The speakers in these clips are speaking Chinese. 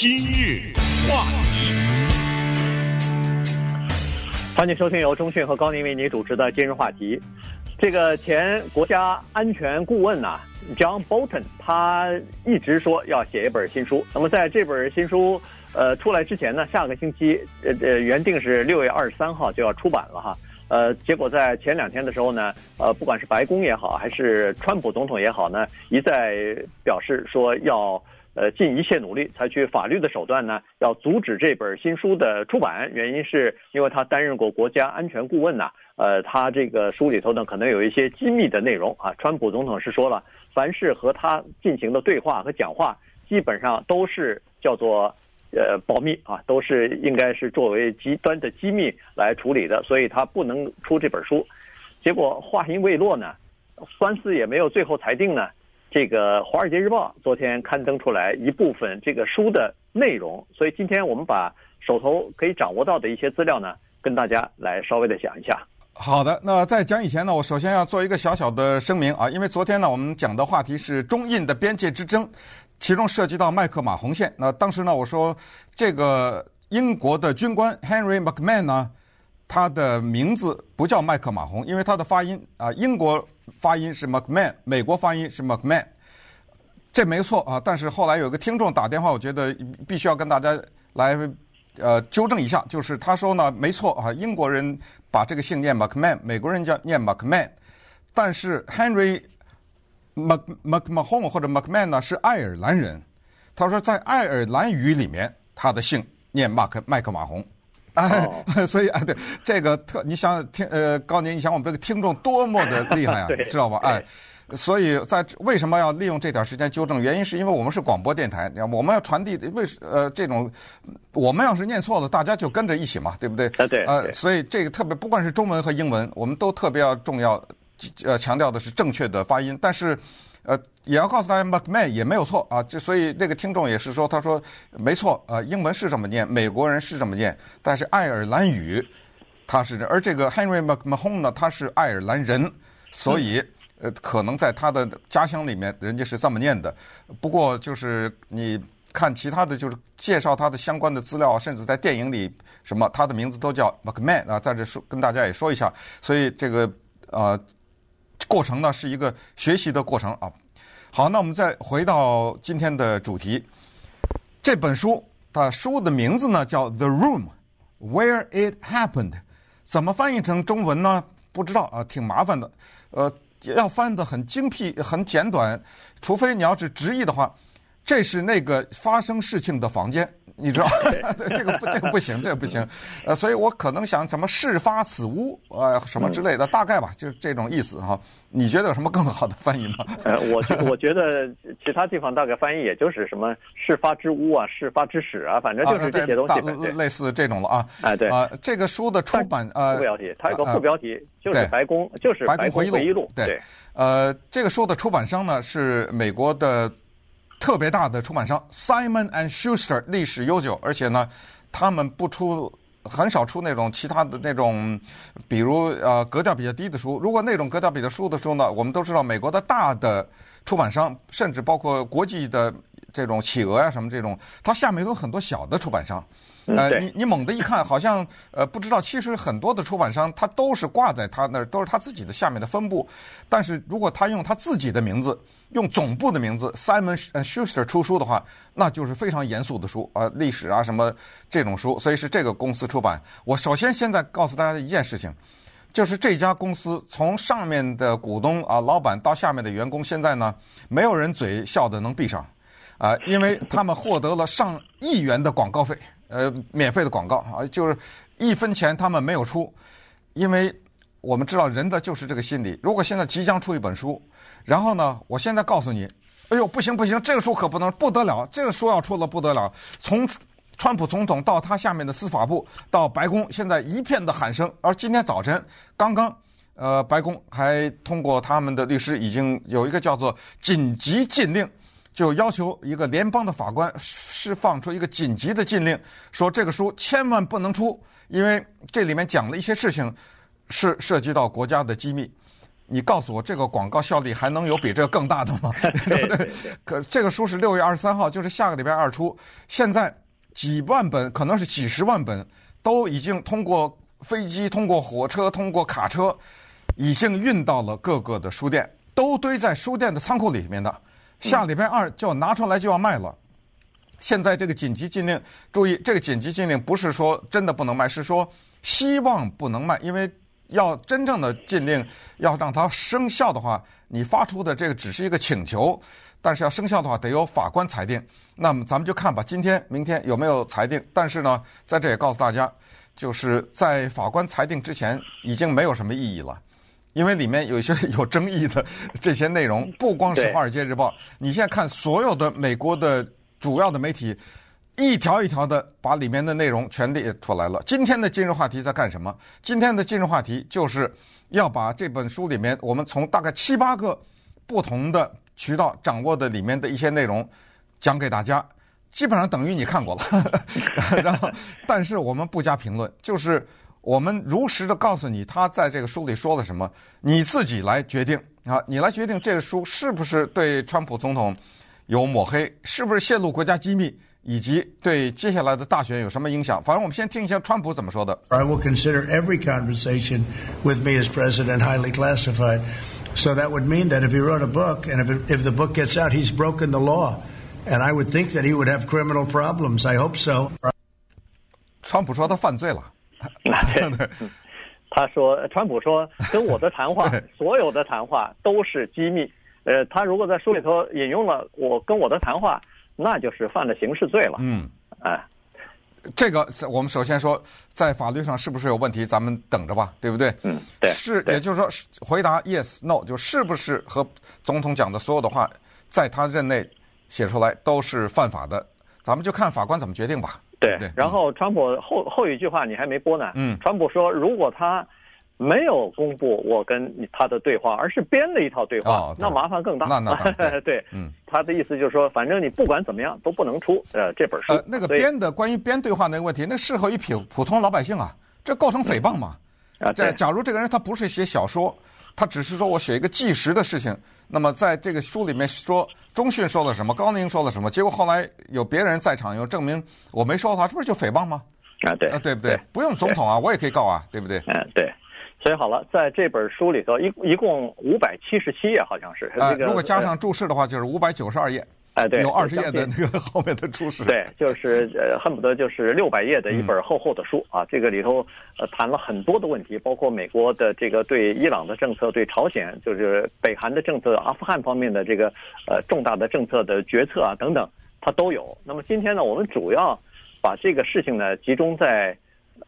今日话题，欢迎收听由中讯和高宁为您主持的今日话题。这个前国家安全顾问呐，John Bolton，他一直说要写一本新书。那么在这本新书呃出来之前呢，下个星期呃呃原定是六月二十三号就要出版了哈。呃，结果在前两天的时候呢，呃，不管是白宫也好，还是川普总统也好呢，一再表示说要呃尽一切努力，采取法律的手段呢，要阻止这本新书的出版。原因是因为他担任过国家安全顾问呐，呃，他这个书里头呢可能有一些机密的内容啊。川普总统是说了，凡是和他进行的对话和讲话，基本上都是叫做。呃，保密啊，都是应该是作为极端的机密来处理的，所以他不能出这本书。结果话音未落呢，官司也没有最后裁定呢。这个《华尔街日报》昨天刊登出来一部分这个书的内容，所以今天我们把手头可以掌握到的一些资料呢，跟大家来稍微的讲一下。好的，那在讲以前呢，我首先要做一个小小的声明啊，因为昨天呢，我们讲的话题是中印的边界之争。其中涉及到麦克马洪线。那当时呢，我说这个英国的军官 Henry McMahon 呢，他的名字不叫麦克马洪，因为他的发音啊，英国发音是 McMahon，美国发音是 McMahon，这没错啊。但是后来有个听众打电话，我觉得必须要跟大家来呃纠正一下，就是他说呢，没错啊，英国人把这个姓念 McMahon，美国人叫念 McMahon，但是 Henry。Mc McMahon 或者 MacMan 呢是爱尔兰人，他说在爱尔兰语里面他的姓念马克麦克马洪，哎，oh. 所以啊对这个特你想听呃高宁你想我们这个听众多么的厉害啊，知道吧？哎，所以在为什么要利用这点时间纠正？原因是因为我们是广播电台，我们要传递为呃这种我们要是念错了，大家就跟着一起嘛，对不对？对对。呃，所以这个特别不管是中文和英文，我们都特别要重要。呃，强调的是正确的发音，但是，呃，也要告诉大家，McMahon 也没有错啊。这所以那个听众也是说，他说没错，呃，英文是这么念，美国人是这么念，但是爱尔兰语他是，而这个 Henry McMahon 呢，他是爱尔兰人，所以呃，可能在他的家乡里面，人家是这么念的。不过就是你看其他的就是介绍他的相关的资料，甚至在电影里什么，他的名字都叫 McMahon 啊，在这说跟大家也说一下，所以这个呃。过程呢是一个学习的过程啊。好，那我们再回到今天的主题。这本书，它书的名字呢叫《The Room Where It Happened》，怎么翻译成中文呢？不知道啊，挺麻烦的。呃，要翻的很精辟、很简短，除非你要是直译的话，这是那个发生事情的房间。你知道，这个不，这个不行，这个不行，呃，所以我可能想怎么事发此屋，呃，什么之类的，大概吧，就是这种意思哈。你觉得有什么更好的翻译吗？呃，我我觉得其他地方大概翻译也就是什么事发之屋啊，事发之始啊，反正就是这些东西，类类似这种了啊。哎，对啊，这个书的出版呃，副标题，它有个副标题，就是白宫，就是白宫回忆录。对，呃，这个书的出版商呢是美国的。特别大的出版商 Simon and Schuster 历史悠久，而且呢，他们不出很少出那种其他的那种，比如呃格调比较低的书。如果那种格调比较书的书呢，我们都知道美国的大的出版商，甚至包括国际的这种企鹅呀什么这种，它下面有很多小的出版商。呃，你你猛地一看，好像呃不知道，其实很多的出版商他都是挂在他那儿，都是他自己的下面的分部。但是如果他用他自己的名字，用总部的名字 Simon Schuster 出书的话，那就是非常严肃的书啊，历史啊什么这种书。所以是这个公司出版。我首先现在告诉大家一件事情，就是这家公司从上面的股东啊、老板到下面的员工，现在呢没有人嘴笑的能闭上啊，因为他们获得了上亿元的广告费。呃，免费的广告啊，就是一分钱他们没有出，因为我们知道人的就是这个心理。如果现在即将出一本书，然后呢，我现在告诉你，哎呦，不行不行，这个书可不能，不得了，这个书要出了不得了。从川普总统到他下面的司法部到白宫，现在一片的喊声。而今天早晨刚刚，呃，白宫还通过他们的律师已经有一个叫做紧急禁令。就要求一个联邦的法官释放出一个紧急的禁令，说这个书千万不能出，因为这里面讲了一些事情是涉及到国家的机密。你告诉我这个广告效力还能有比这个更大的吗？对 对对。可这个书是六月二十三号，就是下个礼拜二出。现在几万本，可能是几十万本，都已经通过飞机、通过火车、通过卡车，已经运到了各个的书店，都堆在书店的仓库里面的。下礼拜二就要拿出来就要卖了。现在这个紧急禁令，注意，这个紧急禁令不是说真的不能卖，是说希望不能卖，因为。要真正的禁令要让它生效的话，你发出的这个只是一个请求，但是要生效的话，得由法官裁定。那么咱们就看吧，今天、明天有没有裁定？但是呢，在这也告诉大家，就是在法官裁定之前，已经没有什么意义了，因为里面有一些有争议的这些内容，不光是《华尔街日报》，你现在看所有的美国的主要的媒体。一条一条的把里面的内容全列出来了。今天的今日话题在干什么？今天的今日话题就是要把这本书里面我们从大概七八个不同的渠道掌握的里面的一些内容讲给大家。基本上等于你看过了，然后但是我们不加评论，就是我们如实的告诉你他在这个书里说了什么，你自己来决定啊，你来决定这个书是不是对川普总统有抹黑，是不是泄露国家机密。以及对接下来的大选有什么影响？反正我们先听一下川普怎么说的。I will consider every conversation with me as president highly classified. So that would mean that if he wrote a book and if if the book gets out, he's broken the law. And I would think that he would have criminal problems. I hope so. 川普说他犯罪了。对，他说，川普说跟我的谈话，所有的谈话都是机密。呃，他如果在书里头引用了我跟我的谈话。那就是犯了刑事罪了。嗯，哎，这个我们首先说，在法律上是不是有问题？咱们等着吧，对不对？嗯，对。是，也就是说，回答 yes no，就是不是和总统讲的所有的话，在他任内写出来都是犯法的，咱们就看法官怎么决定吧。对。对。然后，川普后后一句话你还没播呢。嗯。川普说，如果他。没有公布我跟他的对话，而是编了一套对话，哦、那麻烦更大。那那对，对，嗯，他的意思就是说，反正你不管怎么样都不能出呃这本书。呃，那个编的关于编对话那个问题，那适合于普普通老百姓啊，这构成诽谤嘛？啊、嗯，这假如这个人他不是写小说，他只是说我写一个纪实的事情，那么在这个书里面说中训说了什么，高宁说了什么，结果后来有别人在场又证明我没说的话，这不是就诽谤吗？啊，对，啊，对不对？对不用总统啊，我也可以告啊，对不对？嗯，对。所以好了，在这本书里头，一一共五百七十七页，好像是。呃，如果加上注释的话，就是五百九十二页。哎，对，有二十页的那个 后面的注释。对，就是呃，恨不得就是六百页的一本厚厚的书啊。这个里头呃谈了很多的问题，包括美国的这个对伊朗的政策、对朝鲜就是北韩的政策、阿富汗方面的这个呃重大的政策的决策啊等等，它都有。那么今天呢，我们主要把这个事情呢集中在。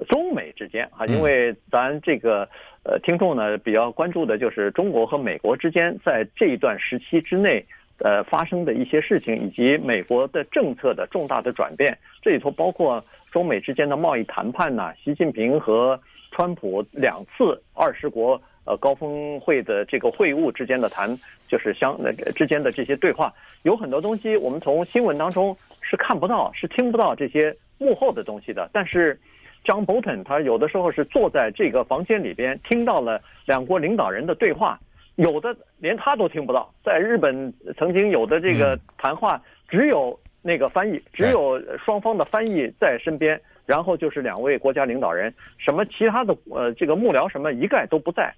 中美之间啊，因为咱这个呃听众呢比较关注的就是中国和美国之间在这一段时期之内呃发生的一些事情，以及美国的政策的重大的转变。这里头包括中美之间的贸易谈判呐，习近平和川普两次二十国呃高峰会的这个会晤之间的谈，就是相那之间的这些对话，有很多东西我们从新闻当中是看不到、是听不到这些幕后的东西的，但是。John Bolton 他有的时候是坐在这个房间里边，听到了两国领导人的对话，有的连他都听不到。在日本曾经有的这个谈话，只有那个翻译，只有双方的翻译在身边，然后就是两位国家领导人，什么其他的呃这个幕僚什么一概都不在，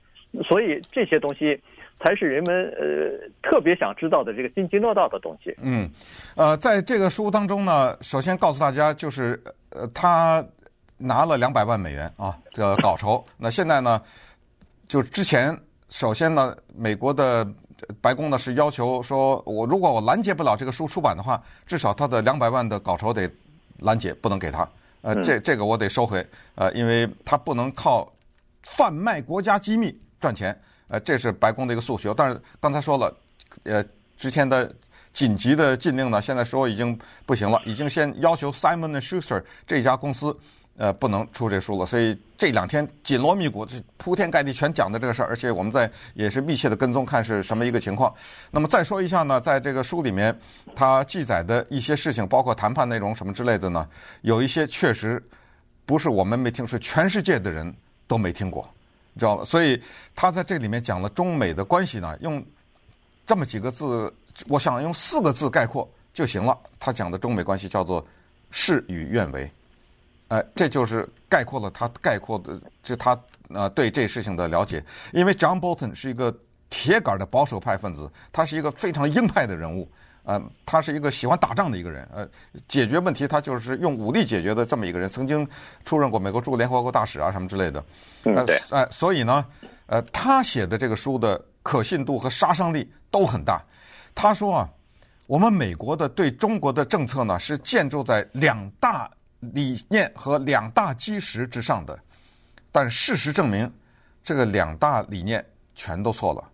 所以这些东西才是人们呃特别想知道的这个津津乐道的东西。嗯，呃，在这个书当中呢，首先告诉大家就是呃他。拿了两百万美元啊，这个稿酬。那现在呢，就之前首先呢，美国的白宫呢是要求说，我如果我拦截不了这个书出版的话，至少他的两百万的稿酬得拦截，不能给他。呃，这这个我得收回。呃，因为他不能靠贩卖国家机密赚钱。呃，这是白宫的一个诉求。但是刚才说了，呃，之前的紧急的禁令呢，现在说已经不行了，已经先要求 Simon and Schuster 这家公司。呃，不能出这书了，所以这两天紧锣密鼓，铺天盖地全讲的这个事儿，而且我们在也是密切的跟踪，看是什么一个情况。那么再说一下呢，在这个书里面，它记载的一些事情，包括谈判内容什么之类的呢，有一些确实不是我们没听，是全世界的人都没听过。你知道吗？所以他在这里面讲了中美的关系呢，用这么几个字，我想用四个字概括就行了。他讲的中美关系叫做事与愿违，呃，这就是概括了他概括的，就他呃对这事情的了解。因为 John Bolton 是一个铁杆的保守派分子，他是一个非常鹰派的人物。呃，他是一个喜欢打仗的一个人，呃，解决问题他就是用武力解决的这么一个人，曾经出任过美国驻联合国大使啊什么之类的。嗯，对。呃，所以呢，呃，他写的这个书的可信度和杀伤力都很大。他说啊，我们美国的对中国的政策呢是建筑在两大理念和两大基石之上的，但事实证明，这个两大理念全都错了。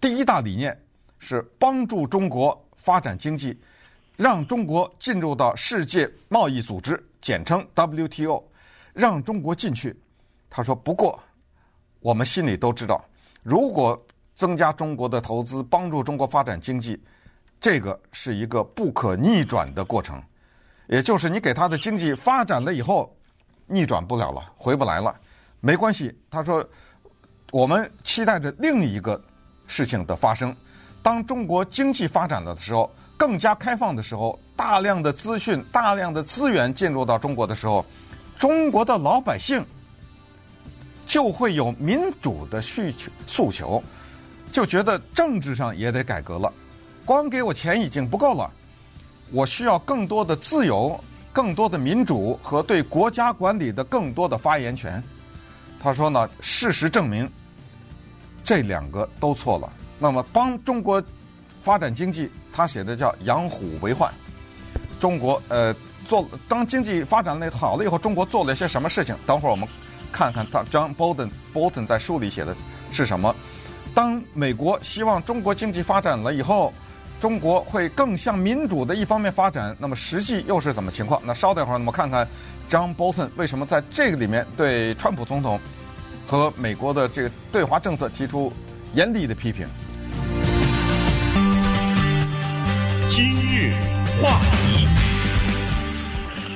第一大理念是帮助中国。发展经济，让中国进入到世界贸易组织，简称 WTO，让中国进去。他说：“不过，我们心里都知道，如果增加中国的投资，帮助中国发展经济，这个是一个不可逆转的过程。也就是你给他的经济发展了以后，逆转不了了，回不来了。没关系。”他说：“我们期待着另一个事情的发生。”当中国经济发展了的时候，更加开放的时候，大量的资讯、大量的资源进入到中国的时候，中国的老百姓就会有民主的需求诉求，就觉得政治上也得改革了。光给我钱已经不够了，我需要更多的自由、更多的民主和对国家管理的更多的发言权。他说呢，事实证明这两个都错了。那么帮中国发展经济，他写的叫养虎为患。中国呃做当经济发展了好了以后，中国做了些什么事情？等会儿我们看看他 John Bolton Bolton 在书里写的是什么。当美国希望中国经济发展了以后，中国会更向民主的一方面发展，那么实际又是怎么情况？那稍等会儿，我们看看 John Bolton 为什么在这个里面对川普总统和美国的这个对华政策提出严厉的批评。今日话题，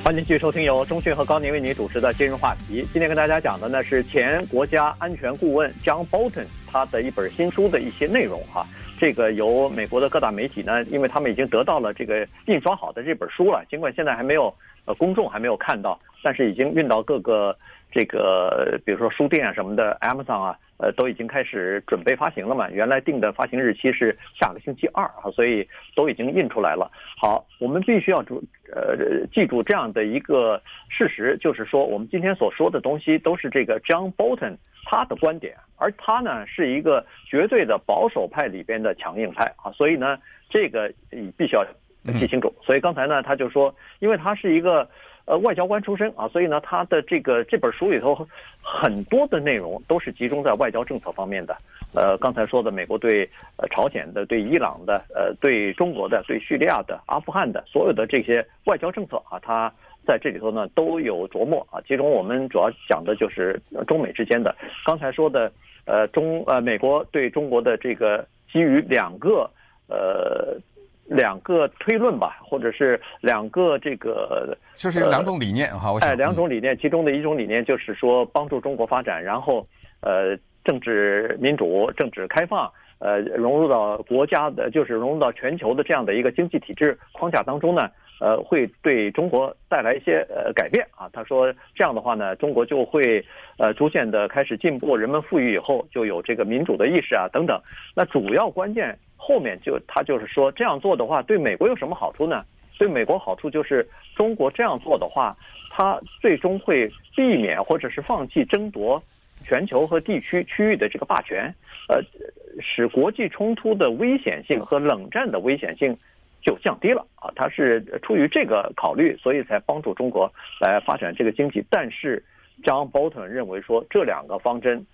欢迎继续收听由中讯和高宁为您主持的今日话题。今天跟大家讲的呢是前国家安全顾问 John Bolton 他的一本新书的一些内容哈。这个由美国的各大媒体呢，因为他们已经得到了这个印刷好的这本书了，尽管现在还没有呃公众还没有看到，但是已经运到各个这个比如说书店啊什么的，Amazon 啊。呃，都已经开始准备发行了嘛？原来定的发行日期是下个星期二啊，所以都已经印出来了。好，我们必须要注呃记住这样的一个事实，就是说我们今天所说的东西都是这个 John Bolton 他的观点，而他呢是一个绝对的保守派里边的强硬派啊，所以呢这个你必须要记清楚。所以刚才呢他就说，因为他是一个。呃，外交官出身啊，所以呢，他的这个这本书里头很多的内容都是集中在外交政策方面的。呃，刚才说的美国对呃朝鲜的、对伊朗的、呃对中国的、对叙利亚的、阿富汗的所有的这些外交政策啊，他在这里头呢都有琢磨啊。其中我们主要讲的就是中美之间的。刚才说的呃中呃美国对中国的这个基于两个呃。两个推论吧，或者是两个这个，就是有两种理念哈。哎，两种理念，其中的一种理念就是说帮助中国发展，然后呃政治民主、政治开放，呃融入到国家的，就是融入到全球的这样的一个经济体制框架当中呢，呃会对中国带来一些呃改变啊。他说这样的话呢，中国就会呃逐渐的开始进步，人们富裕以后就有这个民主的意识啊等等。那主要关键。后面就他就是说这样做的话，对美国有什么好处呢？对美国好处就是中国这样做的话，它最终会避免或者是放弃争夺全球和地区区域的这个霸权，呃，使国际冲突的危险性和冷战的危险性就降低了啊。他是出于这个考虑，所以才帮助中国来发展这个经济。但是，John Bolton 认为说这两个方针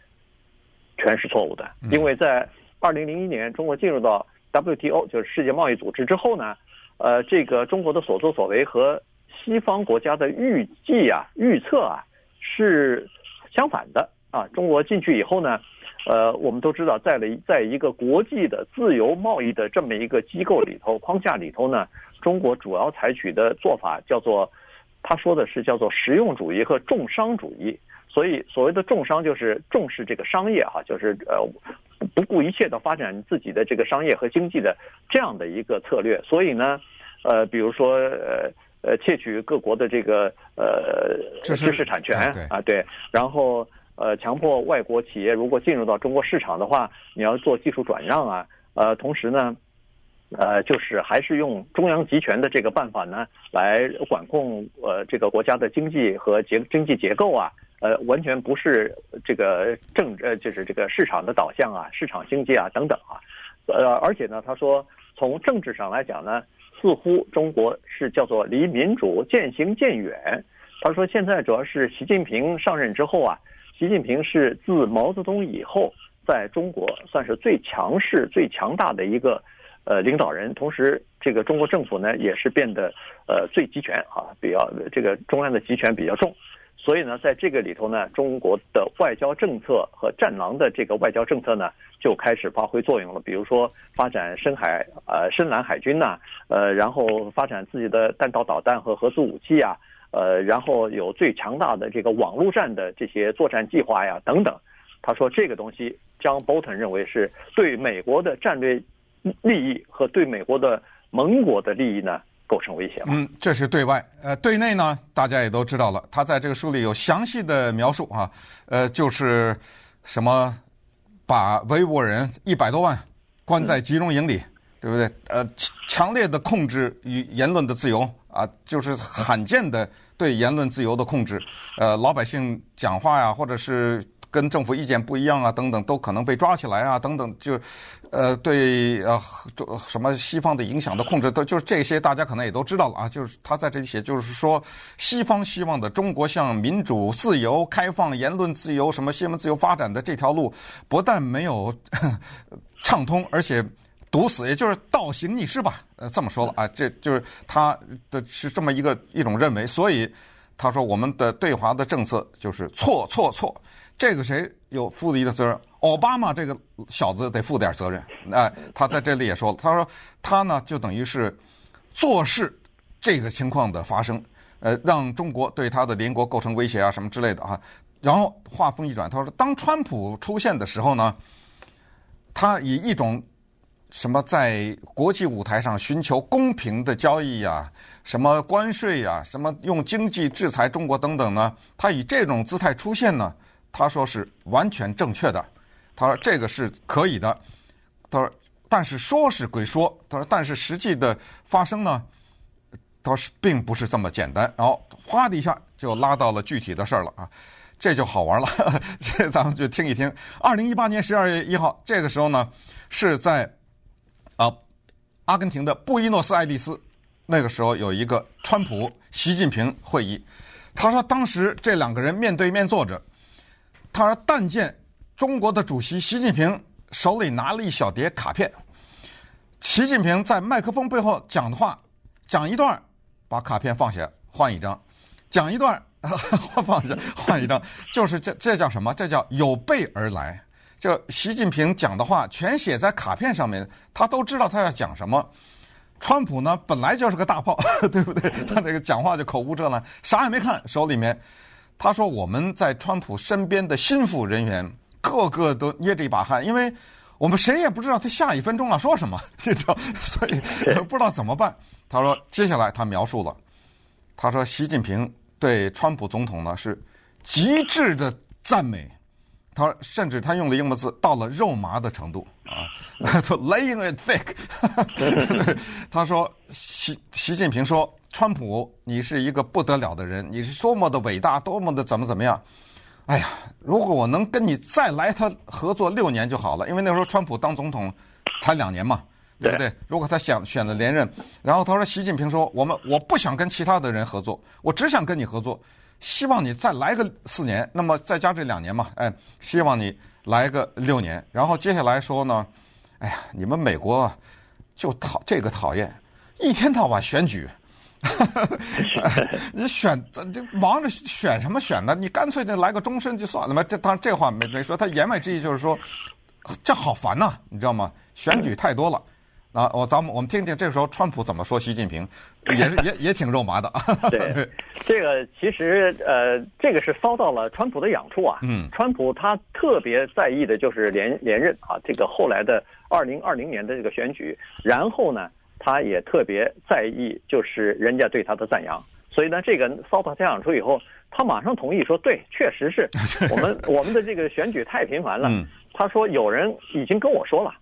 全是错误的，因为在二零零一年，中国进入到 WTO，就是世界贸易组织之后呢，呃，这个中国的所作所为和西方国家的预计啊、预测啊是相反的啊。中国进去以后呢，呃，我们都知道，在了在一个国际的自由贸易的这么一个机构里头、框架里头呢，中国主要采取的做法叫做，他说的是叫做实用主义和重商主义。所以所谓的重商就是重视这个商业哈，就是呃不顾一切的发展自己的这个商业和经济的这样的一个策略。所以呢，呃，比如说呃呃窃取各国的这个呃知识产权啊，对，然后呃强迫外国企业如果进入到中国市场的话，你要做技术转让啊，呃，同时呢。呃，就是还是用中央集权的这个办法呢，来管控呃这个国家的经济和结经济结构啊，呃，完全不是这个政呃就是这个市场的导向啊，市场经济啊等等啊，呃，而且呢，他说从政治上来讲呢，似乎中国是叫做离民主渐行渐远。他说现在主要是习近平上任之后啊，习近平是自毛泽东以后在中国算是最强势、最强大的一个。呃，领导人，同时这个中国政府呢也是变得呃最集权啊，比较这个中央的集权比较重，所以呢，在这个里头呢，中国的外交政策和战狼的这个外交政策呢就开始发挥作用了。比如说发展深海呃深蓝海军呐，呃，然后发展自己的弹道导弹和核子武器啊，呃，然后有最强大的这个网络战的这些作战计划呀等等。他说这个东西，John Bolton 认为是对美国的战略。利益和对美国的盟国的利益呢，构成威胁。嗯，这是对外。呃，对内呢，大家也都知道了。他在这个书里有详细的描述啊。呃，就是什么把维吾尔人一百多万关在集中营里，嗯、对不对？呃，强烈的控制与言论的自由啊，就是罕见的对言论自由的控制。呃，老百姓讲话呀，或者是。跟政府意见不一样啊，等等，都可能被抓起来啊，等等，就，呃，对，呃，什么西方的影响的控制，都就是这些，大家可能也都知道了啊。就是他在这里写，就是说，西方希望的中国向民主、自由、开放、言论自由、什么新闻自由发展的这条路，不但没有 畅通，而且堵死，也就是倒行逆施吧。呃，这么说了啊，这就是他的是这么一个一种认为。所以他说，我们的对华的政策就是错错错。这个谁有负一的责任？奥巴马这个小子得负点责任。哎，他在这里也说了，他说他呢就等于是坐视这个情况的发生，呃，让中国对他的邻国构成威胁啊什么之类的啊。然后话锋一转，他说当川普出现的时候呢，他以一种什么在国际舞台上寻求公平的交易呀、什么关税呀、什么用经济制裁中国等等呢，他以这种姿态出现呢。他说是完全正确的，他说这个是可以的，他说但是说是归说，他说但是实际的发生呢，他说是并不是这么简单，然后哗的一下就拉到了具体的事儿了啊，这就好玩了，这咱们就听一听。二零一八年十二月一号，这个时候呢是在啊阿根廷的布宜诺斯艾利斯，那个时候有一个川普习近平会议，他说当时这两个人面对面坐着。他说：“但见中国的主席习近平手里拿了一小叠卡片，习近平在麦克风背后讲的话，讲一段，把卡片放下，换一张；讲一段，放下，换一张。就是这这叫什么？这叫有备而来。就习近平讲的话全写在卡片上面，他都知道他要讲什么。川普呢，本来就是个大炮，对不对？他那个讲话就口无遮拦，啥也没看，手里面。”他说：“我们在川普身边的心腹人员，个个都捏着一把汗，因为我们谁也不知道他下一分钟要说什么，你知道，所以不知道怎么办。”他说：“接下来他描述了，他说习近平对川普总统呢是极致的赞美，他说甚至他用了英文字到了肉麻的程度啊，laying it thick。他说习习近平说。”川普，你是一个不得了的人，你是多么的伟大，多么的怎么怎么样？哎呀，如果我能跟你再来他合作六年就好了，因为那时候川普当总统才两年嘛，对不对？如果他想选了连任，然后他说习近平说，我们我不想跟其他的人合作，我只想跟你合作，希望你再来个四年，那么再加这两年嘛，哎，希望你来个六年。然后接下来说呢，哎呀，你们美国，就讨这个讨厌，一天到晚选举。你选这忙着选什么选呢？你干脆就来个终身就算了嘛。这当然这话没没说，他言外之意就是说，这好烦呐，你知道吗？选举太多了。啊，我咱们我们听听这个时候川普怎么说习近平。也是也也挺肉麻的。对，这个其实呃，这个是遭到了川普的痒处啊。嗯，川普他特别在意的就是连连任啊，这个后来的二零二零年的这个选举，然后呢，他也特别在意就是人家对他的赞扬，所以呢，这个遭到他痒处以后，他马上同意说，对，确实是 我们我们的这个选举太频繁了。嗯，他说有人已经跟我说了，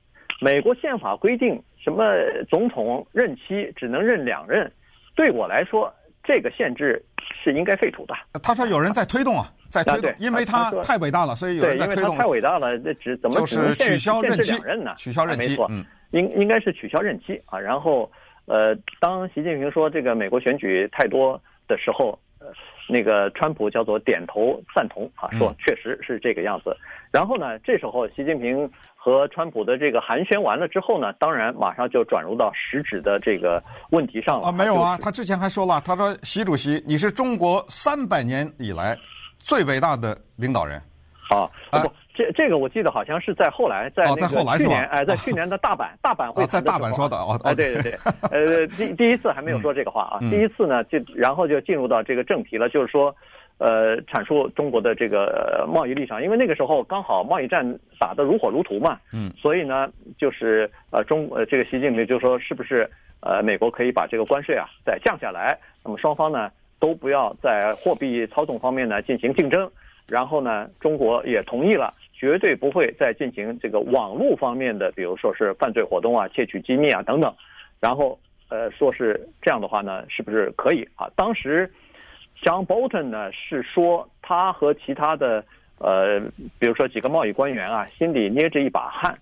美国宪法规定什么总统任期只能任两任。对我来说，这个限制是应该废除的。他说有人在推动啊，在推动，因为他太伟大了，所以有人在推动。太伟大了，这只怎么只能取消任期两任呢？取消任期，没错，嗯，应应该是取消任期啊。然后，呃，当习近平说这个美国选举太多的时候，呃，那个川普叫做点头赞同啊，说确实是这个样子。然后呢，这时候习近平。和川普的这个寒暄完了之后呢，当然马上就转入到实质的这个问题上了。啊，没有啊，他之前还说了，他说习主席，你是中国三百年以来最伟大的领导人。啊，不，这这个我记得好像是在后来，在那个去年，哎，在去年的大阪 大阪会在大阪说的哦，哎，对对对，呃，第第一次还没有说这个话啊，第一次呢就然后就进入到这个正题了，就是说。呃，阐述中国的这个贸易立场，因为那个时候刚好贸易战打得如火如荼嘛，嗯，所以呢，就是呃中呃这个习近平就说，是不是呃美国可以把这个关税啊再降下来？那么双方呢都不要在货币操纵方面呢进行竞争，然后呢中国也同意了，绝对不会再进行这个网络方面的，比如说是犯罪活动啊、窃取机密啊等等，然后呃说是这样的话呢，是不是可以啊？当时。John Bolton 呢是说他和其他的呃，比如说几个贸易官员啊，心里捏着一把汗，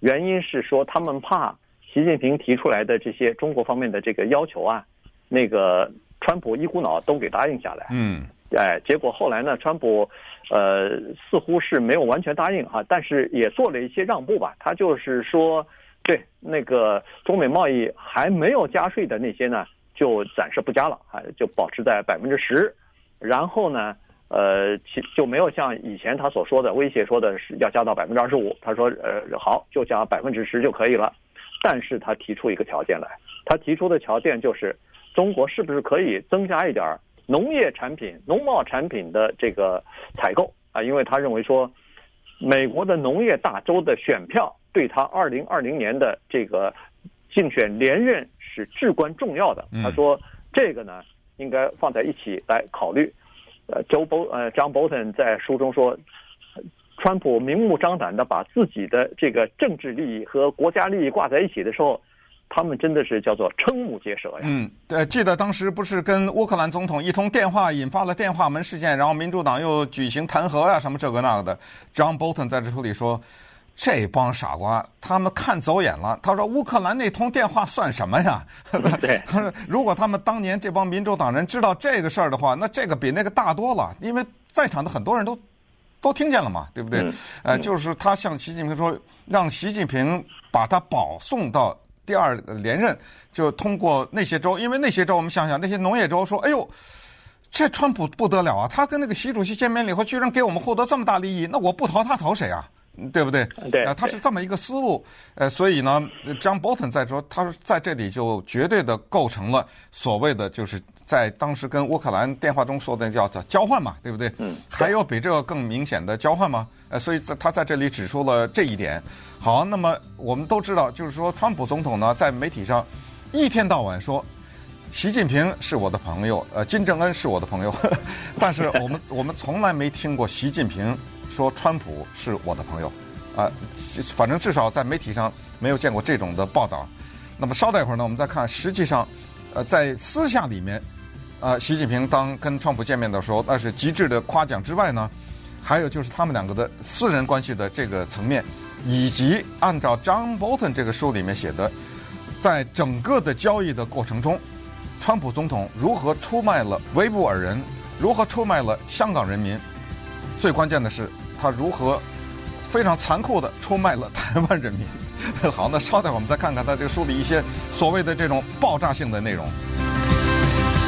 原因是说他们怕习近平提出来的这些中国方面的这个要求啊，那个川普一股脑都给答应下来。嗯，哎，结果后来呢，川普呃似乎是没有完全答应啊，但是也做了一些让步吧。他就是说，对那个中美贸易还没有加税的那些呢。就暂时不加了啊，就保持在百分之十，然后呢，呃，其就没有像以前他所说的威胁说的是要加到百分之二十五。他说，呃，好，就加百分之十就可以了。但是他提出一个条件来，他提出的条件就是，中国是不是可以增加一点农业产品、农贸产品的这个采购啊？因为他认为说，美国的农业大州的选票对他二零二零年的这个竞选连任。是至关重要的。他说：“这个呢，应该放在一起来考虑。”呃，Joe Bo 呃，John Bolton 在书中说，川普明目张胆的把自己的这个政治利益和国家利益挂在一起的时候，他们真的是叫做瞠目结舌呀。嗯，对，记得当时不是跟乌克兰总统一通电话引发了电话门事件，然后民主党又举行弹劾呀、啊，什么这个那个的。John Bolton 在这书里说。这帮傻瓜，他们看走眼了。他说：“乌克兰那通电话算什么呀？”对，他说：“如果他们当年这帮民主党人知道这个事儿的话，那这个比那个大多了。因为在场的很多人都都听见了嘛，对不对？嗯、呃，就是他向习近平说，让习近平把他保送到第二连任，就通过那些州，因为那些州我们想想，那些农业州说：‘哎呦，这川普不得了啊！他跟那个习主席见面了以后，居然给我们获得这么大利益，那我不投他投谁啊？’”对不对？对，他是这么一个思路，呃，所以呢，John Bolton 在说，他说在这里就绝对的构成了所谓的，就是在当时跟乌克兰电话中说的叫做交换嘛，对不对？嗯。还有比这个更明显的交换吗？呃，所以在他在这里指出了这一点。好，那么我们都知道，就是说，川普总统呢，在媒体上一天到晚说，习近平是我的朋友，呃，金正恩是我的朋友，呵呵，但是我们我们从来没听过习近平。说川普是我的朋友，啊，反正至少在媒体上没有见过这种的报道。那么稍待一会儿呢，我们再看，实际上，呃，在私下里面，呃，习近平当跟川普见面的时候，那是极致的夸奖之外呢，还有就是他们两个的私人关系的这个层面，以及按照 John Bolton 这个书里面写的，在整个的交易的过程中，川普总统如何出卖了维吾尔人，如何出卖了香港人民，最关键的是。他如何非常残酷地出卖了台湾人民？好，那稍待我们再看看他这个书里一些所谓的这种爆炸性的内容。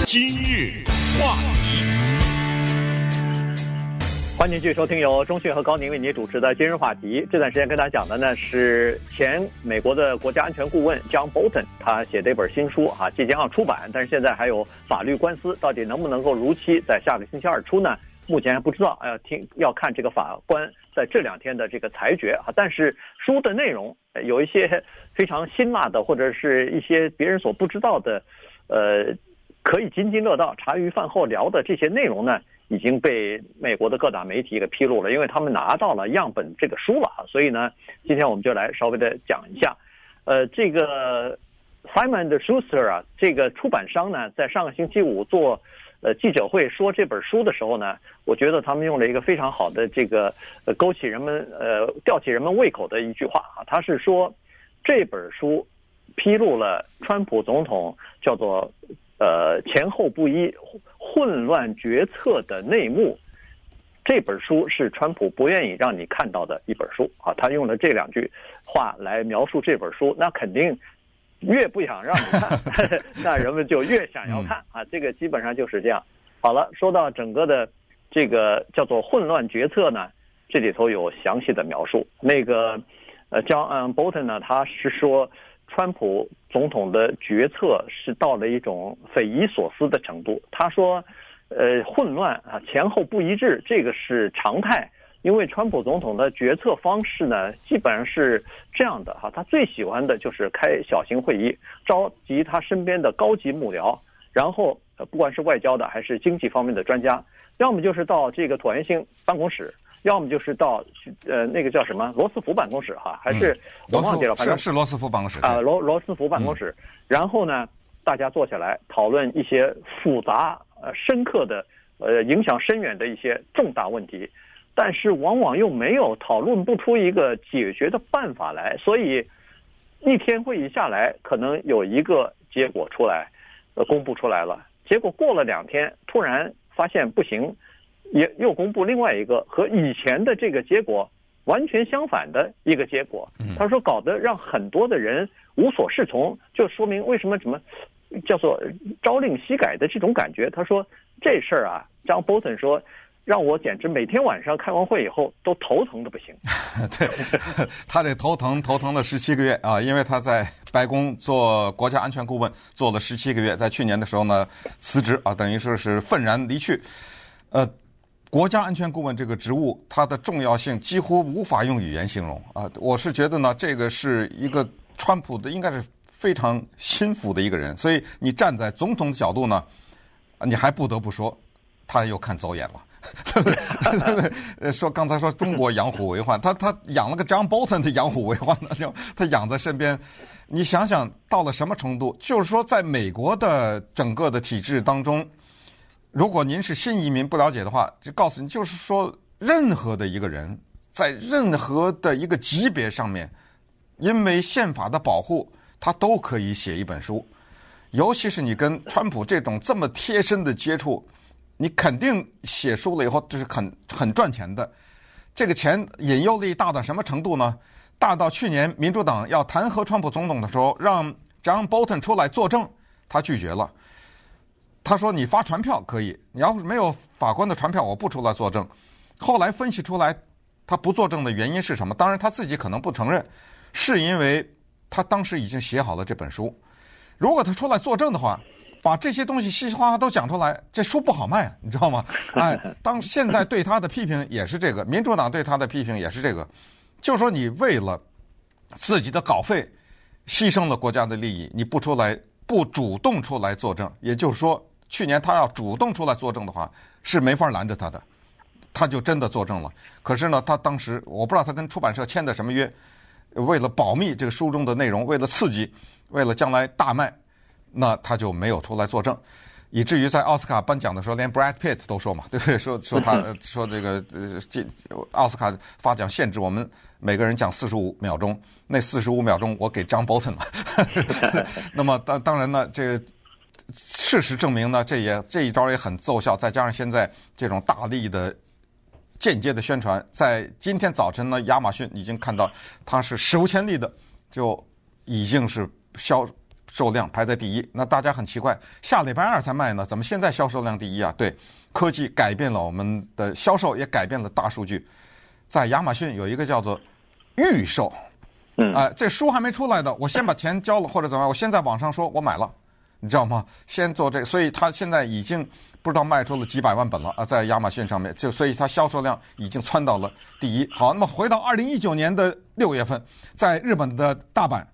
今日话题，欢迎继续收听由中讯和高宁为您主持的今日话题。这段时间跟大家讲的呢是前美国的国家安全顾问 John Bolton，他写的一本新书啊，即将要出版，但是现在还有法律官司，到底能不能够如期在下个星期二出呢？目前还不知道，要听要看这个法官在这两天的这个裁决啊。但是书的内容有一些非常辛辣的，或者是一些别人所不知道的，呃，可以津津乐道、茶余饭后聊的这些内容呢。已经被美国的各大媒体给披露了，因为他们拿到了样本这个书了啊，所以呢，今天我们就来稍微的讲一下，呃，这个 Simon Schuster 啊，这个出版商呢，在上个星期五做呃记者会说这本书的时候呢，我觉得他们用了一个非常好的这个呃勾起人们呃吊起人们胃口的一句话啊，他是说这本书披露了川普总统叫做呃前后不一。混乱决策的内幕，这本书是川普不愿意让你看到的一本书啊！他用了这两句话来描述这本书，那肯定越不想让你看，那人们就越想要看啊！这个基本上就是这样。好了，说到整个的这个叫做混乱决策呢，这里头有详细的描述。那个呃，John Bolton 呢，他是说。川普总统的决策是到了一种匪夷所思的程度。他说：“呃，混乱啊，前后不一致，这个是常态。因为川普总统的决策方式呢，基本上是这样的哈。他最喜欢的就是开小型会议，召集他身边的高级幕僚，然后呃，不管是外交的还是经济方面的专家，要么就是到这个椭圆形办公室。”要么就是到呃那个叫什么罗斯福办公室哈，还是我忘记了，反正是罗斯福办公室啊，罗罗斯福办公室。然后呢，大家坐下来讨论一些复杂呃深刻的呃影响深远的一些重大问题，但是往往又没有讨论不出一个解决的办法来，所以一天会议下来，可能有一个结果出来，呃公布出来了，结果过了两天，突然发现不行。也又公布另外一个和以前的这个结果完全相反的一个结果。他说搞得让很多的人无所适从，就说明为什么什么叫做朝令夕改的这种感觉。他说这事儿啊，张波顿说让我简直每天晚上开完会以后都头疼的不行。对，他这头疼头疼了十七个月啊，因为他在白宫做国家安全顾问做了十七个月，在去年的时候呢辞职啊，等于说是愤然离去，呃。国家安全顾问这个职务，它的重要性几乎无法用语言形容啊！我是觉得呢，这个是一个川普的，应该是非常心服的一个人。所以你站在总统的角度呢，你还不得不说，他又看走眼了。说刚才说中国养虎为患，他他养了个 John Bolton 的养虎为患呢，就他养在身边。你想想到了什么程度？就是说，在美国的整个的体制当中。如果您是新移民不了解的话，就告诉你，就是说，任何的一个人，在任何的一个级别上面，因为宪法的保护，他都可以写一本书。尤其是你跟川普这种这么贴身的接触，你肯定写书了以后就是很很赚钱的。这个钱引诱力大到什么程度呢？大到去年民主党要弹劾川普总统的时候，让 John Bolton 出来作证，他拒绝了。他说：“你发传票可以，你要是没有法官的传票，我不出来作证。”后来分析出来，他不作证的原因是什么？当然他自己可能不承认，是因为他当时已经写好了这本书。如果他出来作证的话，把这些东西稀稀哗哗都讲出来，这书不好卖，你知道吗？哎，当现在对他的批评也是这个，民主党对他的批评也是这个，就说你为了自己的稿费，牺牲了国家的利益，你不出来，不主动出来作证，也就是说。去年他要主动出来作证的话，是没法拦着他的，他就真的作证了。可是呢，他当时我不知道他跟出版社签的什么约，为了保密这个书中的内容，为了刺激，为了将来大卖，那他就没有出来作证，以至于在奥斯卡颁奖的时候，连 Brad Pitt 都说嘛，对不对？说说他说这个呃，这奥斯卡发奖限制我们每个人讲四十五秒钟，那四十五秒钟我给 John Bolton 了。那么当当然呢，这个。事实证明呢，这也这一招也很奏效。再加上现在这种大力的间接的宣传，在今天早晨呢，亚马逊已经看到它是史无前例的，就已经是销售量排在第一。那大家很奇怪，下礼拜二才卖呢，怎么现在销售量第一啊？对，科技改变了我们的销售，也改变了大数据。在亚马逊有一个叫做预售，嗯，啊、呃，这书还没出来的，我先把钱交了或者怎么样，我先在网上说我买了，你知道吗？先做这个，所以他现在已经。不知道卖出了几百万本了啊，在亚马逊上面，就所以它销售量已经窜到了第一。好，那么回到二零一九年的六月份，在日本的大阪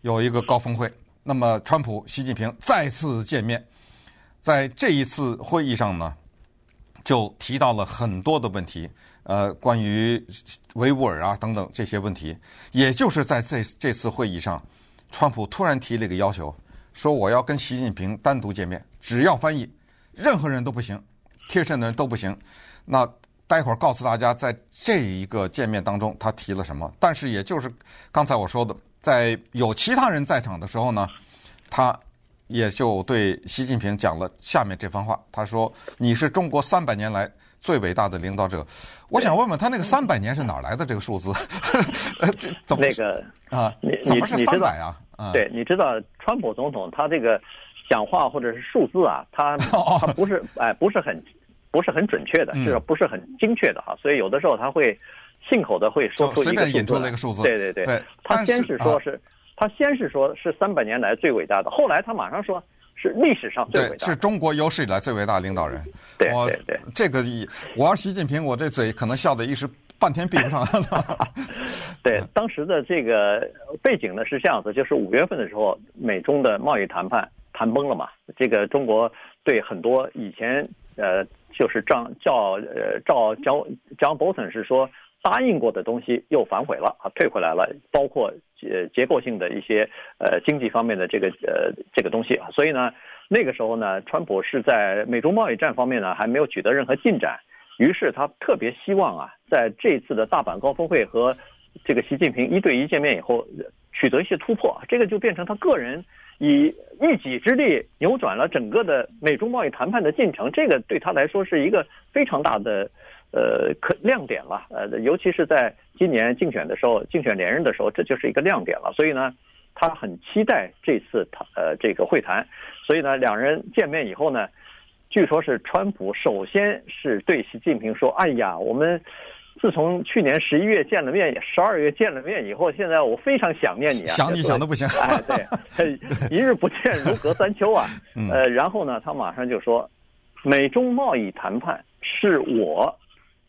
有一个高峰会，那么川普、习近平再次见面，在这一次会议上呢，就提到了很多的问题，呃，关于维吾尔啊等等这些问题。也就是在这这次会议上，川普突然提了一个要求，说我要跟习近平单独见面，只要翻译。任何人都不行，贴身的人都不行。那待会儿告诉大家，在这一个见面当中，他提了什么？但是也就是刚才我说的，在有其他人在场的时候呢，他也就对习近平讲了下面这番话。他说：“你是中国三百年来最伟大的领导者。”我想问问他，那个三百年是哪儿来的这个数字？这怎么那个啊？怎么是三百啊？啊，对，你知道川普总统他这个。讲话或者是数字啊，他 他不是哎，不是很不是很准确的，是不是很精确的哈？所以有的时候他会信口的会说出一个引出了一个数字。对对对，对他先是说是，他先是说是三百年来最伟大的，后来他马上说是历史上最伟大的，是中国有史以来最伟大的领导人。对对对，这个我要习近平，我这嘴可能笑的一时半天闭不上。对，当时的这个背景呢是这样子，就是五月份的时候，美中的贸易谈判。谈崩了嘛？这个中国对很多以前呃，就是张叫呃照交 John Bolton 是说答应过的东西又反悔了啊，退回来了，包括呃结构性的一些呃经济方面的这个呃这个东西啊。所以呢，那个时候呢，川普是在美中贸易战方面呢还没有取得任何进展，于是他特别希望啊，在这次的大阪高峰会和这个习近平一对一见面以后取得一些突破，这个就变成他个人。以一己之力扭转了整个的美中贸易谈判的进程，这个对他来说是一个非常大的，呃，可亮点了。呃，尤其是在今年竞选的时候，竞选连任的时候，这就是一个亮点了。所以呢，他很期待这次他呃这个会谈。所以呢，两人见面以后呢，据说是川普首先是对习近平说：“哎呀，我们。”自从去年十一月见了面，十二月见了面以后，现在我非常想念你啊！想你想的不行，哎，对，一日不见如隔三秋啊。呃，然后呢，他马上就说，美中贸易谈判是我，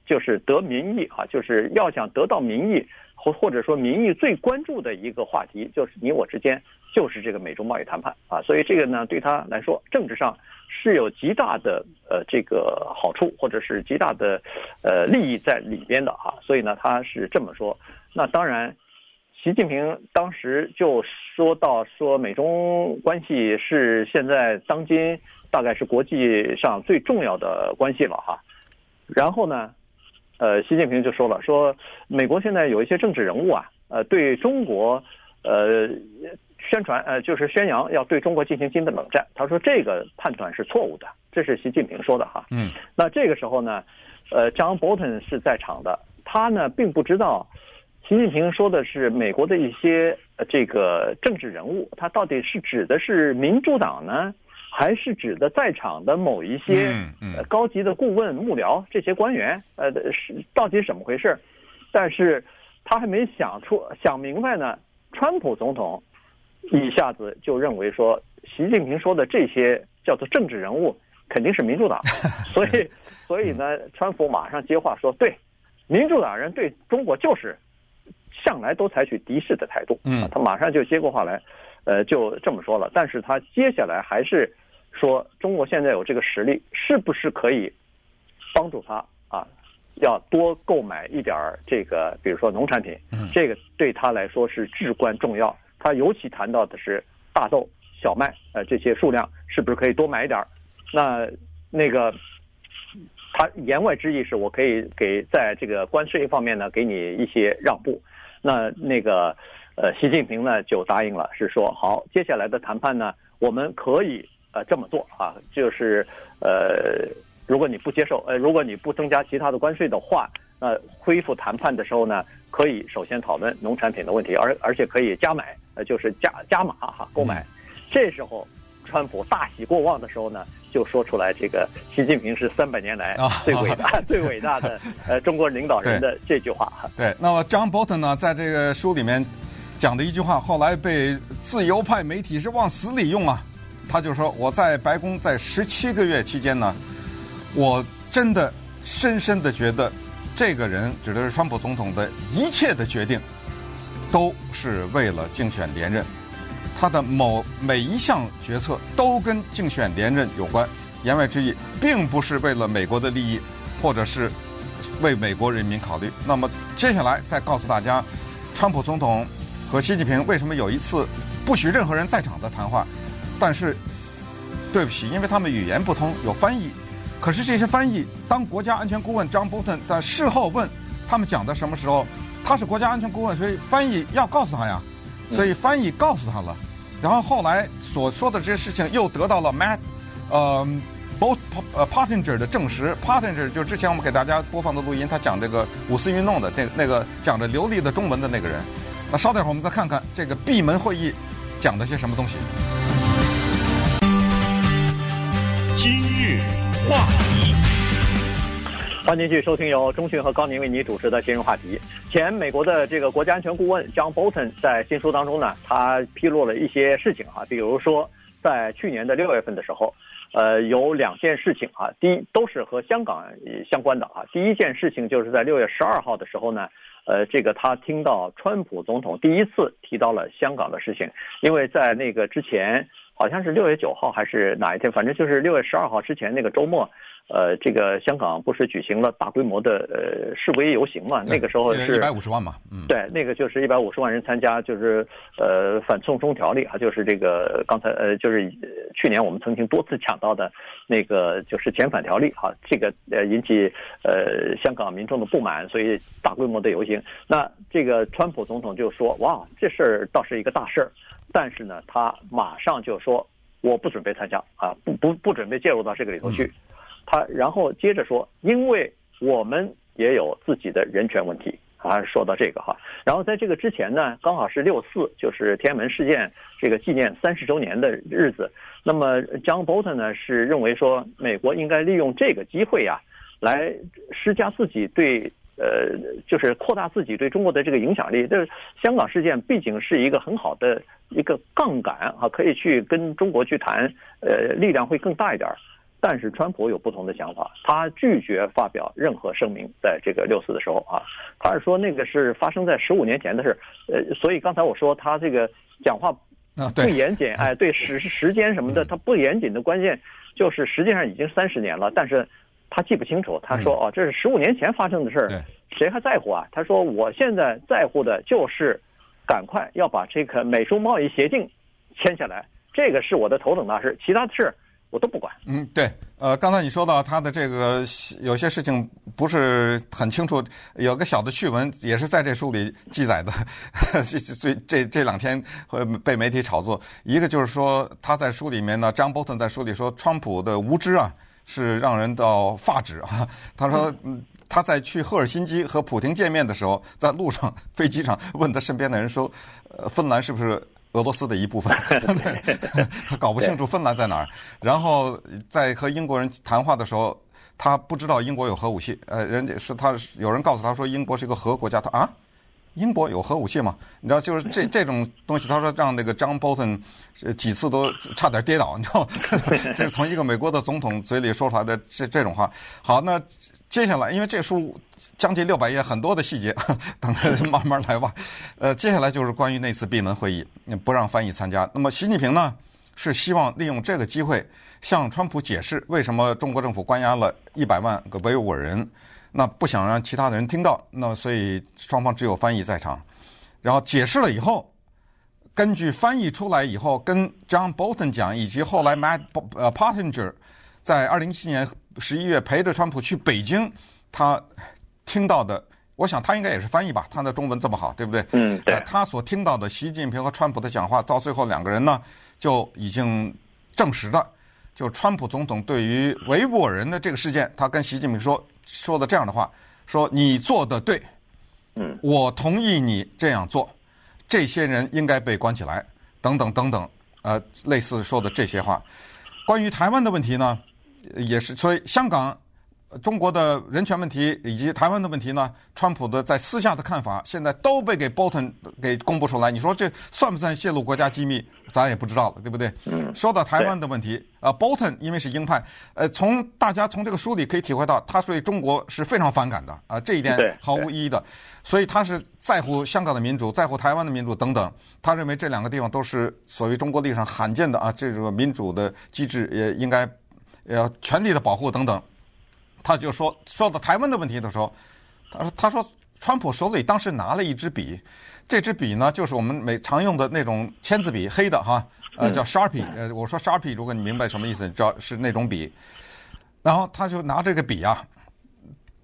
就是得民意啊，就是要想得到民意，或或者说民意最关注的一个话题，就是你我之间就是这个美中贸易谈判啊。所以这个呢，对他来说，政治上。是有极大的呃这个好处，或者是极大的呃利益在里边的哈，所以呢，他是这么说。那当然，习近平当时就说到说美中关系是现在当今大概是国际上最重要的关系了哈。然后呢，呃，习近平就说了，说美国现在有一些政治人物啊，呃，对中国呃。宣传呃，就是宣扬要对中国进行新的冷战。他说这个判断是错误的，这是习近平说的哈。嗯。那这个时候呢，呃，John Bolton 是在场的，他呢并不知道习近平说的是美国的一些呃这个政治人物，他到底是指的是民主党呢，还是指的在场的某一些呃高级的顾问幕僚这些官员？呃，是到底是怎么回事？但是他还没想出想明白呢。川普总统。一下子就认为说，习近平说的这些叫做政治人物肯定是民主党，所以，所以呢，川普马上接话说，对，民主党人对中国就是向来都采取敌视的态度。嗯，他马上就接过话来，呃，就这么说了。但是他接下来还是说，中国现在有这个实力，是不是可以帮助他啊？要多购买一点这个，比如说农产品，这个对他来说是至关重要。他尤其谈到的是大豆、小麦，呃，这些数量是不是可以多买一点儿？那那个，他言外之意是我可以给在这个关税方面呢，给你一些让步。那那个，呃，习近平呢就答应了，是说好，接下来的谈判呢，我们可以呃这么做啊，就是呃，如果你不接受，呃，如果你不增加其他的关税的话。那恢复谈判的时候呢，可以首先讨论农产品的问题，而而且可以加买，呃，就是加加码哈，购买这时候，川普大喜过望的时候呢，就说出来这个习近平是三百年来最伟大、哦、最伟大的 呃中国领导人的这句话。对，那么 John Bolton 呢，在这个书里面讲的一句话，后来被自由派媒体是往死里用啊。他就说：“我在白宫在十七个月期间呢，我真的深深的觉得，这个人指的是川普总统的一切的决定，都是为了竞选连任。他的某每一项决策都跟竞选连任有关。言外之意，并不是为了美国的利益，或者是为美国人民考虑。那么接下来再告诉大家，川普总统和习近平为什么有一次不许任何人在场的谈话。”但是，对不起，因为他们语言不通，有翻译。可是这些翻译，当国家安全顾问 John Bolton 在事后问他们讲的什么时候，他是国家安全顾问，所以翻译要告诉他呀。所以翻译告诉他了。然后后来所说的这些事情又得到了 Matt 呃 Both 呃 Partinger 的证实。Partinger 就是之前我们给大家播放的录音，他讲这个五四运动的那那个讲着流利的中文的那个人。那稍等会儿我们再看看这个闭门会议讲的些什么东西。今日话题，欢迎继续收听由中讯和高宁为你主持的今日话题。前美国的这个国家安全顾问 John Bolton 在新书当中呢，他披露了一些事情啊，比如说在去年的六月份的时候，呃，有两件事情啊，第一都是和香港相关的啊。第一件事情就是在六月十二号的时候呢，呃，这个他听到川普总统第一次提到了香港的事情，因为在那个之前。好像是六月九号还是哪一天，反正就是六月十二号之前那个周末，呃，这个香港不是举行了大规模的呃示威游行嘛？那个时候是一百五十万嘛，嗯，对，那个就是一百五十万人参加，就是呃反送中条例啊，就是这个刚才呃就是去年我们曾经多次讲到的那个就是遣返条例哈，这个呃引起呃香港民众的不满，所以大规模的游行。那这个川普总统就说，哇，这事儿倒是一个大事儿。但是呢，他马上就说我不准备参加啊，不不不准备介入到这个里头去。他然后接着说，因为我们也有自己的人权问题啊。说到这个哈，然后在这个之前呢，刚好是六四，就是天安门事件这个纪念三十周年的日子。那么 John Bolton 呢是认为说，美国应该利用这个机会呀，来施加自己对。呃，就是扩大自己对中国的这个影响力。这香港事件毕竟是一个很好的一个杠杆啊，可以去跟中国去谈，呃，力量会更大一点。但是川普有不同的想法，他拒绝发表任何声明，在这个六四的时候啊，他是说那个是发生在十五年前的事。呃，所以刚才我说他这个讲话不严谨，哎，对时时间什么的，他不严谨的关键就是实际上已经三十年了，但是。他记不清楚，他说：“哦，这是十五年前发生的事儿，谁还在乎啊？”他说：“我现在在乎的就是，赶快要把这个美中贸易协定签下来，这个是我的头等大事，其他的事我都不管。”嗯，对，呃，刚才你说到他的这个有些事情不是很清楚，有个小的趣闻也是在这书里记载的，这这这这两天会被媒体炒作。一个就是说他在书里面呢，John Bolton 在书里说，川普的无知啊。是让人到发指啊！他说，他在去赫尔辛基和普京见面的时候，在路上飞机上问他身边的人说：“呃，芬兰是不是俄罗斯的一部分？”他搞不清楚芬兰在哪儿。然后在和英国人谈话的时候，他不知道英国有核武器。呃，人家是他有人告诉他说英国是一个核国家，他啊。英国有核武器吗？你知道，就是这这种东西，他说让那个 John Bolton 几次都差点跌倒，你知道吗？这是从一个美国的总统嘴里说出来的这这种话。好，那接下来，因为这书将近六百页，很多的细节，等着慢慢来吧。呃，接下来就是关于那次闭门会议，不让翻译参加。那么习近平呢，是希望利用这个机会向川普解释，为什么中国政府关押了一百万个维吾尔人。那不想让其他的人听到，那所以双方只有翻译在场，然后解释了以后，根据翻译出来以后，跟 John Bolton 讲，以及后来 Matt 呃 Pottinger 在二零一七年十一月陪着川普去北京，他听到的，我想他应该也是翻译吧，他的中文这么好，对不对？嗯，对。他所听到的习近平和川普的讲话，到最后两个人呢就已经证实了，就川普总统对于维吾尔人的这个事件，他跟习近平说。说的这样的话，说你做的对，嗯，我同意你这样做，这些人应该被关起来，等等等等，呃，类似说的这些话。关于台湾的问题呢，也是所以香港。中国的人权问题以及台湾的问题呢，川普的在私下的看法，现在都被给 Bolton 给公布出来。你说这算不算泄露国家机密？咱也不知道了，对不对？嗯。说到台湾的问题，呃，Bolton 因为是鹰派，呃，从大家从这个书里可以体会到，他对中国是非常反感的啊、呃，这一点毫无异议的。所以他是在乎香港的民主，在乎台湾的民主等等。他认为这两个地方都是所谓中国历史上罕见的啊，这种民主的机制也应该要全力的保护等等。他就说，说到台湾的问题的时候，他说：“他说，川普手里当时拿了一支笔，这支笔呢，就是我们每常用的那种签字笔，黑的哈，呃，叫 Sharpie。呃，我说 Sharpie，如果你明白什么意思，你知道是那种笔。然后他就拿这个笔啊，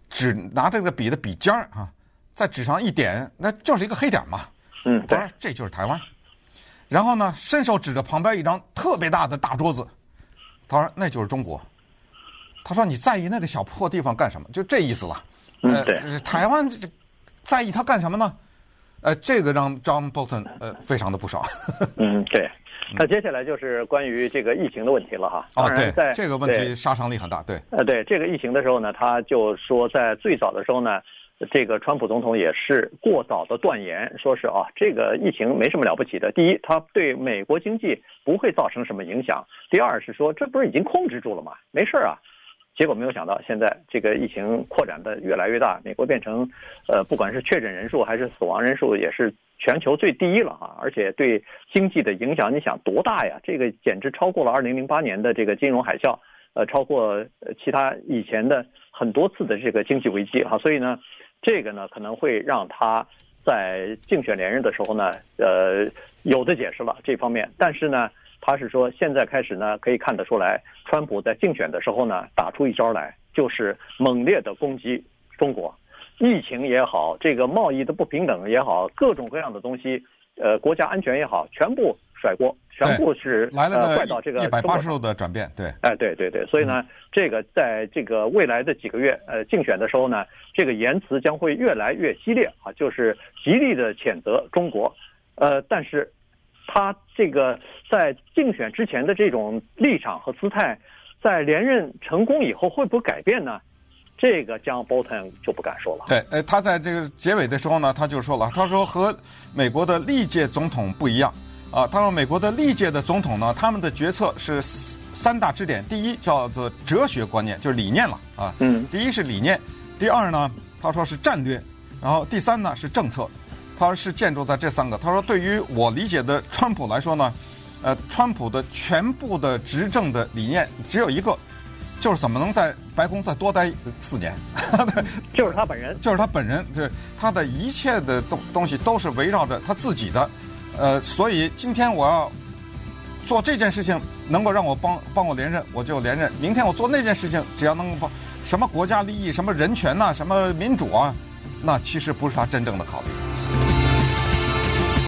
只拿这个笔的笔尖儿啊，在纸上一点，那就是一个黑点嘛。嗯，他说这就是台湾。然后呢，伸手指着旁边一张特别大的大桌子，他说那就是中国。”他说：“你在意那个小破地方干什么？就这意思了。嗯，对。呃、台湾这在意他干什么呢？呃，这个让 John Bolton 呃非常的不爽。嗯，对。那接下来就是关于这个疫情的问题了哈。啊，对，这个问题杀伤力很大。对。呃，对这个疫情的时候呢，他就说在最早的时候呢，这个川普总统也是过早的断言，说是啊，这个疫情没什么了不起的。第一，它对美国经济不会造成什么影响；第二是说，这不是已经控制住了吗？没事儿啊。”结果没有想到，现在这个疫情扩展的越来越大，美国变成，呃，不管是确诊人数还是死亡人数，也是全球最低了哈。而且对经济的影响，你想多大呀？这个简直超过了2008年的这个金融海啸，呃，超过其他以前的很多次的这个经济危机哈。所以呢，这个呢可能会让他在竞选连任的时候呢，呃，有的解释了这方面，但是呢。他是说，现在开始呢，可以看得出来，川普在竞选的时候呢，打出一招来，就是猛烈的攻击中国，疫情也好，这个贸易的不平等也好，各种各样的东西，呃，国家安全也好，全部甩锅，全部是来了怪到这个一百八十度的转变，对，哎，对对对，所以呢，嗯、这个在这个未来的几个月，呃，竞选的时候呢，这个言辞将会越来越激烈啊，就是极力的谴责中国，呃，但是。他这个在竞选之前的这种立场和姿态，在连任成功以后会不会改变呢？这个 John Bolton 就不敢说了。对，呃，他在这个结尾的时候呢，他就说了，他说和美国的历届总统不一样啊。他说美国的历届的总统呢，他们的决策是三大支点，第一叫做哲学观念，就是理念了啊。嗯。第一是理念，第二呢，他说是战略，然后第三呢是政策。他是建筑在这三个。他说：“对于我理解的川普来说呢，呃，川普的全部的执政的理念只有一个，就是怎么能在白宫再多待四年。就是他本人，就是他本人，就是他的一切的东东西都是围绕着他自己的。呃，所以今天我要做这件事情，能够让我帮帮我连任，我就连任。明天我做那件事情，只要能够帮什么国家利益、什么人权呐、啊、什么民主啊，那其实不是他真正的考虑。”